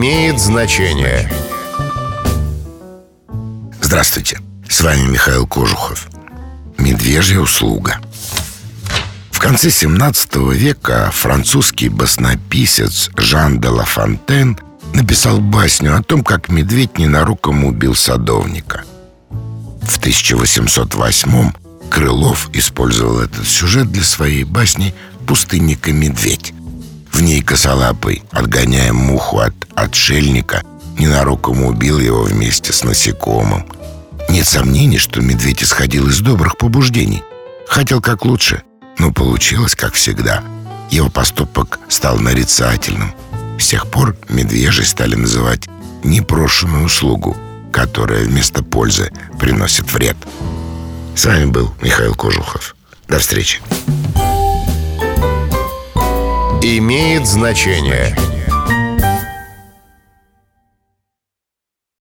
имеет значение. Здравствуйте, с вами Михаил Кожухов. Медвежья услуга. В конце 17 века французский баснописец Жан де Ла Фонтен написал басню о том, как медведь ненароком убил садовника. В 1808 Крылов использовал этот сюжет для своей басни «Пустынника медведь». В ней косолапый, отгоняя муху от отшельника, ненароком убил его вместе с насекомым. Нет сомнений, что медведь исходил из добрых побуждений. Хотел как лучше, но получилось как всегда. Его поступок стал нарицательным. С тех пор медвежий стали называть непрошенную услугу, которая вместо пользы приносит вред. С вами был Михаил Кожухов. До встречи. Имеет значение.